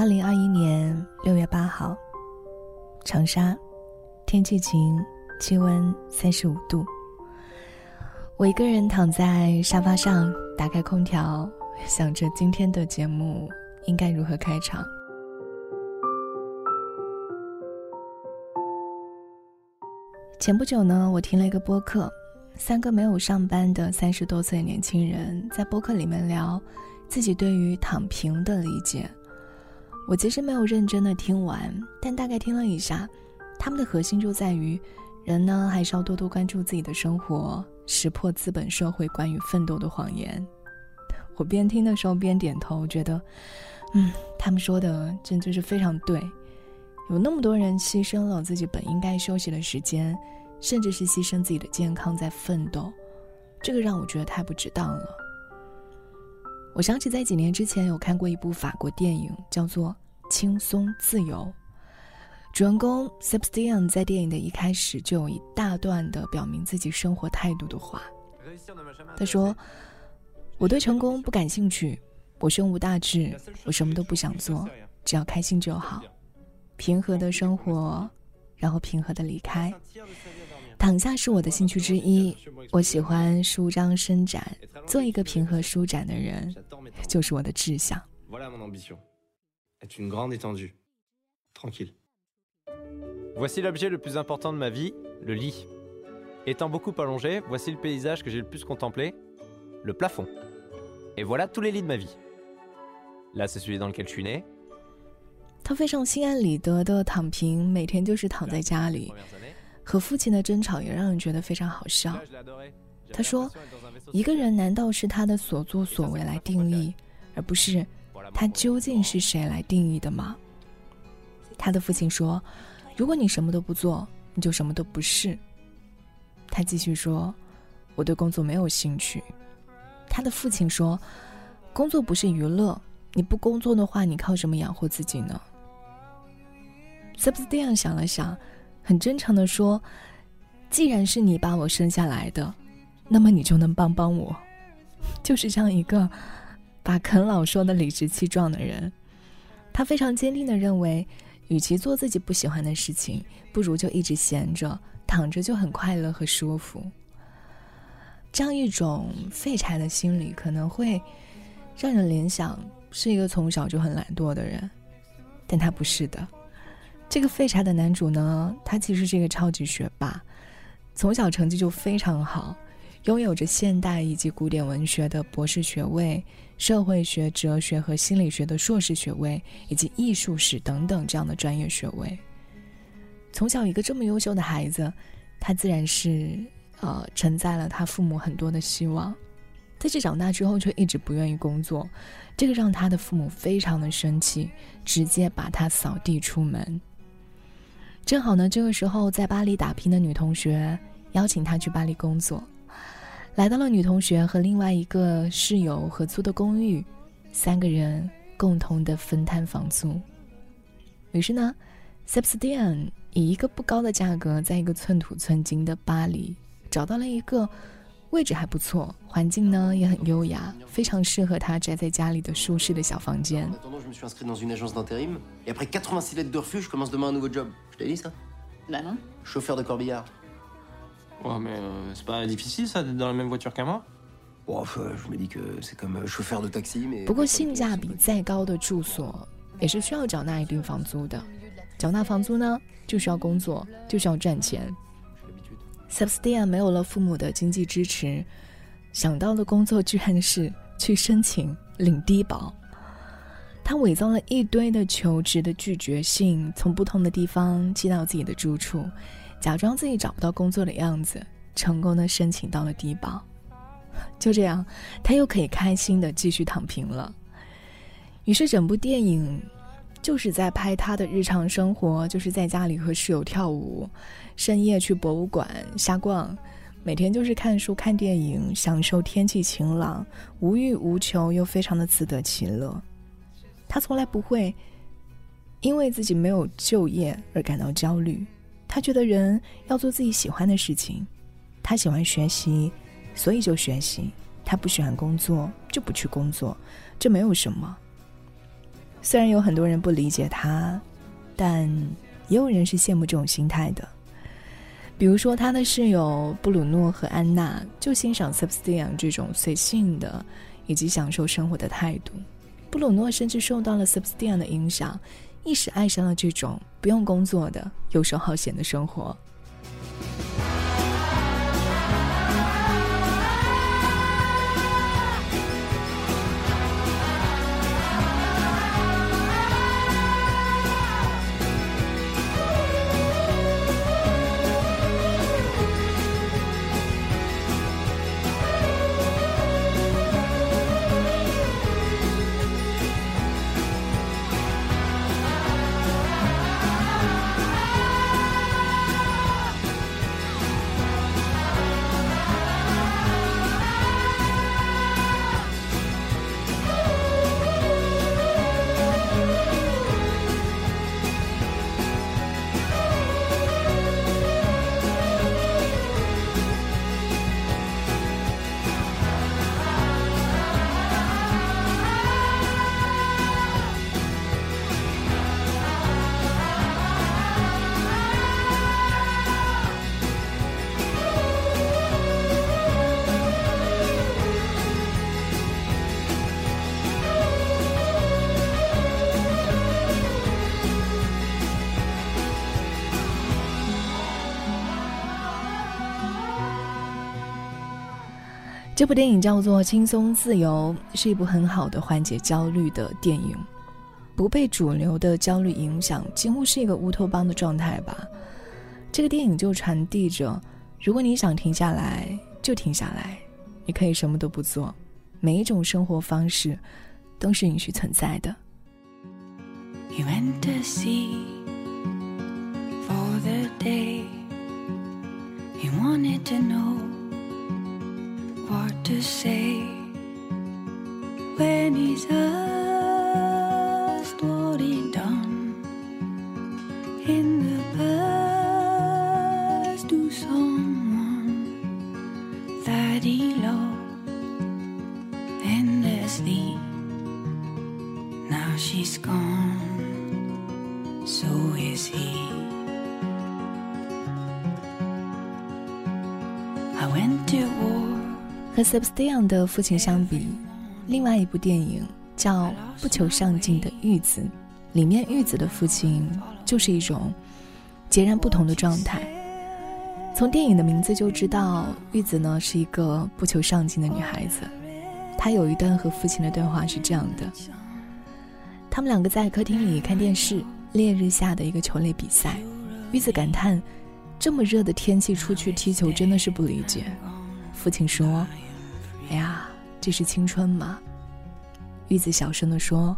二零二一年六月八号，长沙，天气晴，气温三十五度。我一个人躺在沙发上，打开空调，想着今天的节目应该如何开场。前不久呢，我听了一个播客，三个没有上班的三十多岁年轻人在播客里面聊自己对于躺平的理解。我其实没有认真的听完，但大概听了一下，他们的核心就在于，人呢还是要多多关注自己的生活，识破资本社会关于奋斗的谎言。我边听的时候边点头，觉得，嗯，他们说的真就是非常对。有那么多人牺牲了自己本应该休息的时间，甚至是牺牲自己的健康在奋斗，这个让我觉得太不值当了。我想起在几年之前有看过一部法国电影，叫做《轻松自由》。主人公 Sebastian 在电影的一开始就有一大段的表明自己生活态度的话。他说：“我对成功不感兴趣，我胸无大志，我什么都不想做，只要开心就好。”平和的生活，然后平和的离开。躺下是我的兴趣之一，我喜欢舒张伸展，做一个平和舒展的人，就是我的志向。Voici l'objet le plus important de ma vie, le lit. Étant beaucoup allongé, voici le paysage que j'ai le plus contemplé, le plafond. Et voilà tous les lits de ma vie. Là, c'est celui dans lequel je suis né. 他非常心安理得的躺平，每天就是躺在家里。和父亲的争吵也让人觉得非常好笑。他说：“一个人难道是他的所作所为来定义，而不是他究竟是谁来定义的吗？”他的父亲说：“如果你什么都不做，你就什么都不是。”他继续说：“我对工作没有兴趣。”他的父亲说：“工作不是娱乐，你不工作的话，你靠什么养活自己呢？”塞布斯蒂亚想了想，很真诚的说：“既然是你把我生下来的，那么你就能帮帮我。”就是这样一个把啃老说的理直气壮的人，他非常坚定的认为，与其做自己不喜欢的事情，不如就一直闲着躺着就很快乐和舒服。这样一种废柴的心理，可能会让人联想是一个从小就很懒惰的人，但他不是的。这个废柴的男主呢，他其实是一个超级学霸，从小成绩就非常好，拥有着现代以及古典文学的博士学位、社会学、哲学和心理学的硕士学位，以及艺术史等等这样的专业学位。从小一个这么优秀的孩子，他自然是呃承载了他父母很多的希望，但是长大之后却一直不愿意工作，这个让他的父母非常的生气，直接把他扫地出门。正好呢，这个时候在巴黎打拼的女同学邀请他去巴黎工作，来到了女同学和另外一个室友合租的公寓，三个人共同的分摊房租。于是呢，Sebastian 以一个不高的价格，在一个寸土寸金的巴黎找到了一个。位置还不错，环境呢也很优雅，非常适合他宅在家里的舒适的小房间。不过性价比再高的住所，也是需要缴纳一定房租的。缴纳房租呢，就需要工作，就需要赚钱。Sebastian 没有了父母的经济支持，想到的工作居然是去申请领低保。他伪造了一堆的求职的拒绝信，从不同的地方寄到自己的住处，假装自己找不到工作的样子，成功的申请到了低保。就这样，他又可以开心的继续躺平了。于是，整部电影。就是在拍他的日常生活，就是在家里和室友跳舞，深夜去博物馆瞎逛，每天就是看书、看电影，享受天气晴朗，无欲无求又非常的自得其乐。他从来不会因为自己没有就业而感到焦虑。他觉得人要做自己喜欢的事情，他喜欢学习，所以就学习；他不喜欢工作，就不去工作，这没有什么。虽然有很多人不理解他，但也有人是羡慕这种心态的。比如说，他的室友布鲁诺和安娜就欣赏 Sebastian 这种随性的以及享受生活的态度。布鲁诺甚至受到了 Sebastian 的影响，一时爱上了这种不用工作的游手好闲的生活。这部电影叫做《轻松自由》，是一部很好的缓解焦虑的电影。不被主流的焦虑影响，几乎是一个乌托邦的状态吧。这个电影就传递着：如果你想停下来，就停下来；你可以什么都不做。每一种生活方式都是允许存在的。what to say when he's asked Sebastian 的父亲相比，另外一部电影叫《不求上进的玉子》，里面玉子的父亲就是一种截然不同的状态。从电影的名字就知道，玉子呢是一个不求上进的女孩子。她有一段和父亲的对话是这样的：他们两个在客厅里看电视，烈日下的一个球类比赛。玉子感叹：这么热的天气出去踢球真的是不理解。父亲说：“哎呀，这是青春嘛。”玉子小声的说：“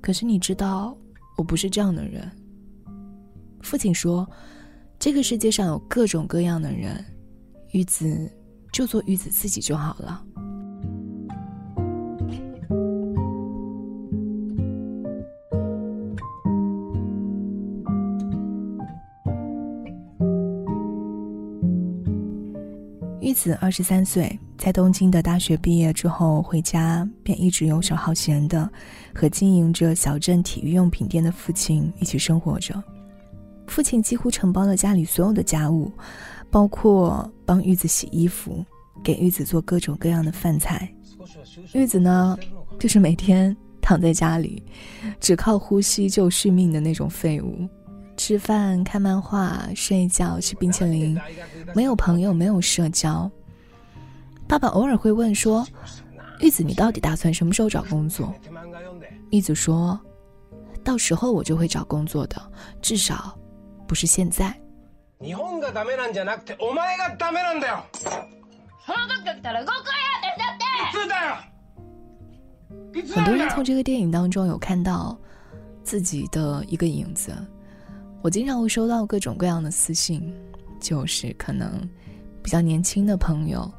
可是你知道，我不是这样的人。”父亲说：“这个世界上有各种各样的人，玉子就做玉子自己就好了。”玉子二十三岁，在东京的大学毕业之后回家，便一直游手好闲的，和经营着小镇体育用品店的父亲一起生活着。父亲几乎承包了家里所有的家务，包括帮玉子洗衣服，给玉子做各种各样的饭菜。玉子呢，就是每天躺在家里，只靠呼吸就续命的那种废物。吃饭、看漫画、睡觉、吃冰淇淋，没有朋友，没有社交。爸爸偶尔会问说：“玉子，你到底打算什么时候找工作？”玉子说：“到时候我就会找工作的，至少不是现在。”很多人从这个电影当中有看到自己的一个影子。我经常会收到各种各样的私信，就是可能比较年轻的朋友，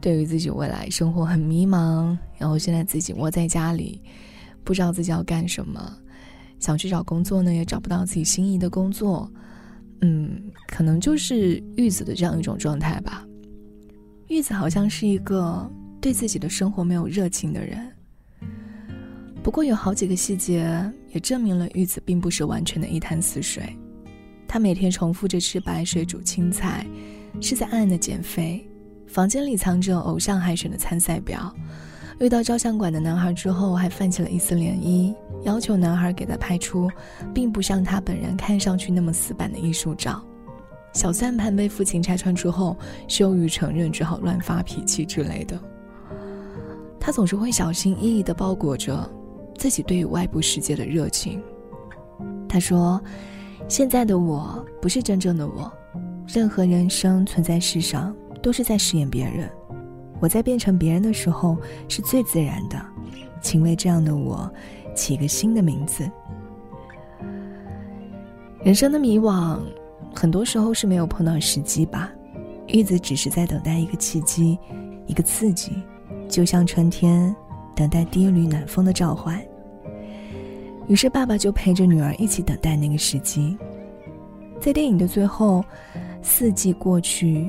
对于自己未来生活很迷茫，然后现在自己窝在家里，不知道自己要干什么，想去找工作呢，也找不到自己心仪的工作，嗯，可能就是玉子的这样一种状态吧。玉子好像是一个对自己的生活没有热情的人。不过有好几个细节也证明了玉子并不是完全的一潭死水。她每天重复着吃白水煮青菜，是在暗暗的减肥。房间里藏着偶像海选的参赛表。遇到照相馆的男孩之后，还泛起了一丝涟漪，要求男孩给他拍出并不像他本人看上去那么死板的艺术照。小算盘被父亲拆穿之后，羞于承认，只好乱发脾气之类的。他总是会小心翼翼地包裹着自己对于外部世界的热情。他说：“现在的我不是真正的我，任何人生存在世上都是在饰演别人。我在变成别人的时候是最自然的，请为这样的我起一个新的名字。”人生的迷惘。很多时候是没有碰到时机吧，玉子只是在等待一个契机，一个刺激，就像春天等待第一缕暖风的召唤。于是爸爸就陪着女儿一起等待那个时机。在电影的最后，四季过去，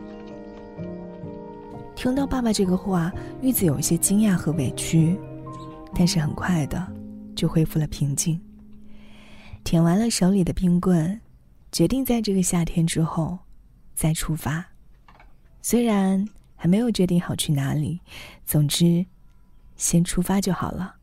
听到爸爸这个话，玉子有一些惊讶和委屈，但是很快的就恢复了平静。舔完了手里的冰棍。决定在这个夏天之后再出发，虽然还没有决定好去哪里，总之先出发就好了。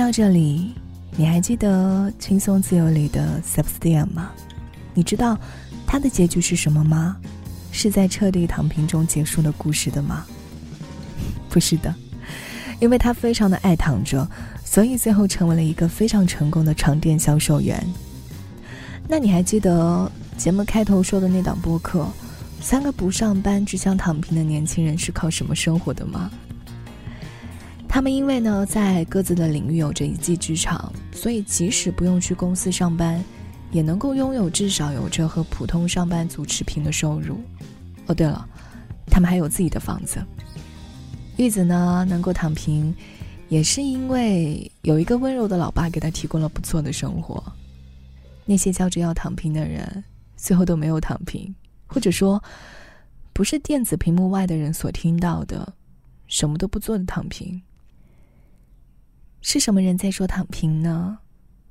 到这里，你还记得《轻松自由》里的 Sebastian 吗？你知道他的结局是什么吗？是在彻底躺平中结束了故事的吗？不是的，因为他非常的爱躺着，所以最后成为了一个非常成功的床垫销售员。那你还记得节目开头说的那档播客？三个不上班只想躺平的年轻人是靠什么生活的吗？他们因为呢在各自的领域有着一技之长，所以即使不用去公司上班，也能够拥有至少有着和普通上班族持平的收入。哦，对了，他们还有自己的房子。玉子呢能够躺平，也是因为有一个温柔的老爸给他提供了不错的生活。那些叫着要躺平的人，最后都没有躺平。或者说，不是电子屏幕外的人所听到的，什么都不做的躺平。是什么人在说躺平呢？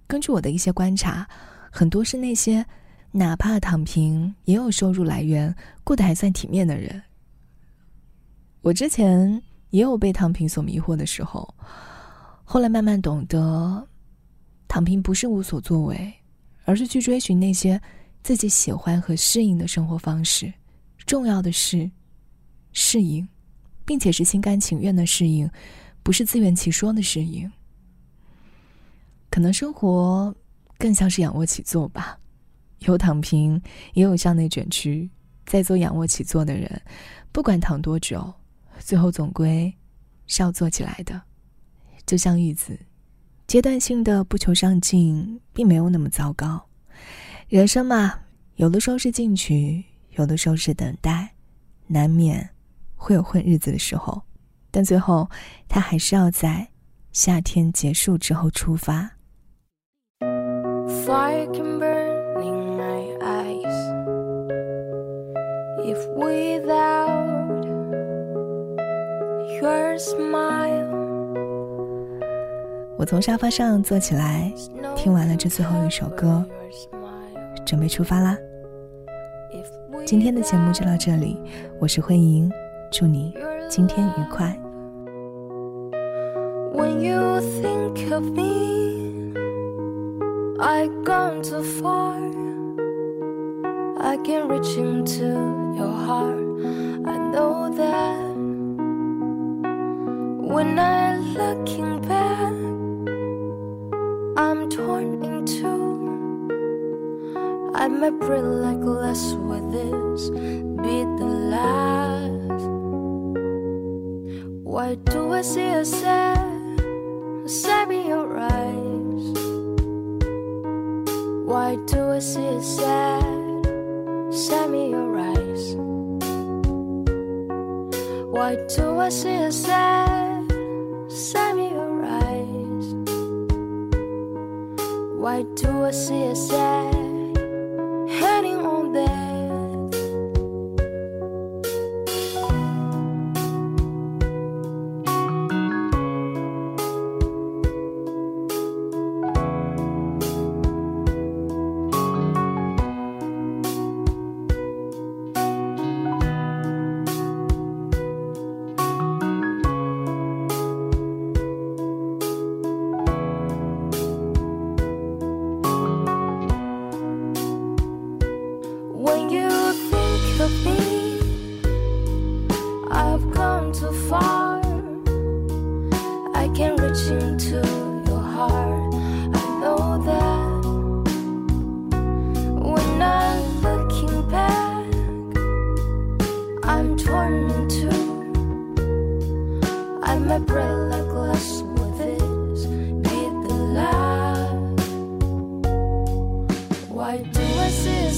根据我的一些观察，很多是那些哪怕躺平也有收入来源、过得还算体面的人。我之前也有被躺平所迷惑的时候，后来慢慢懂得，躺平不是无所作为，而是去追寻那些。自己喜欢和适应的生活方式，重要的是适应，并且是心甘情愿的适应，不是自圆其说的适应。可能生活更像是仰卧起坐吧，有躺平，也有向内卷曲。在做仰卧起坐的人，不管躺多久，最后总归是要坐起来的。就像玉子，阶段性的不求上进，并没有那么糟糕。人生嘛，有的时候是进取，有的时候是等待，难免会有混日子的时候，但最后他还是要在夏天结束之后出发。我从沙发上坐起来，听完了这最后一首歌。准备出发啦！今天的节目就到这里，我是慧莹，祝你今天愉快。I've gone too far. I can reach into your heart. I know that when I'm looking back, I'm torn in two. I might breathe like less with this, be the last. Why do I see a sad, sad in your eyes? Why do I see a sad, sad in your eyes? Why do I see a sad, sad in your eyes? Why do I see a sad? I do I see?